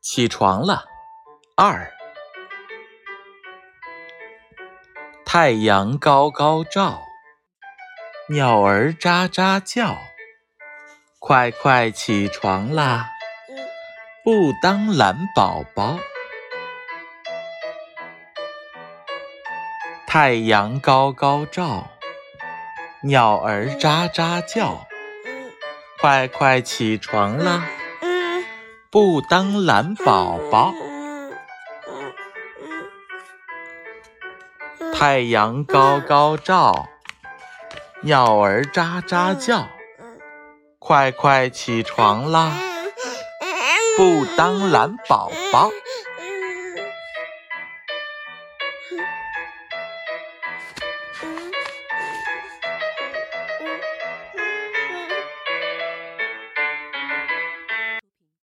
起床了。二，太阳高高照，鸟儿喳喳叫，快快起床啦，不当懒宝宝。太阳高高照，鸟儿喳喳叫，快快起床啦，不当懒宝宝。太阳高高照，鸟儿喳喳叫，快快起床啦，不当懒宝宝。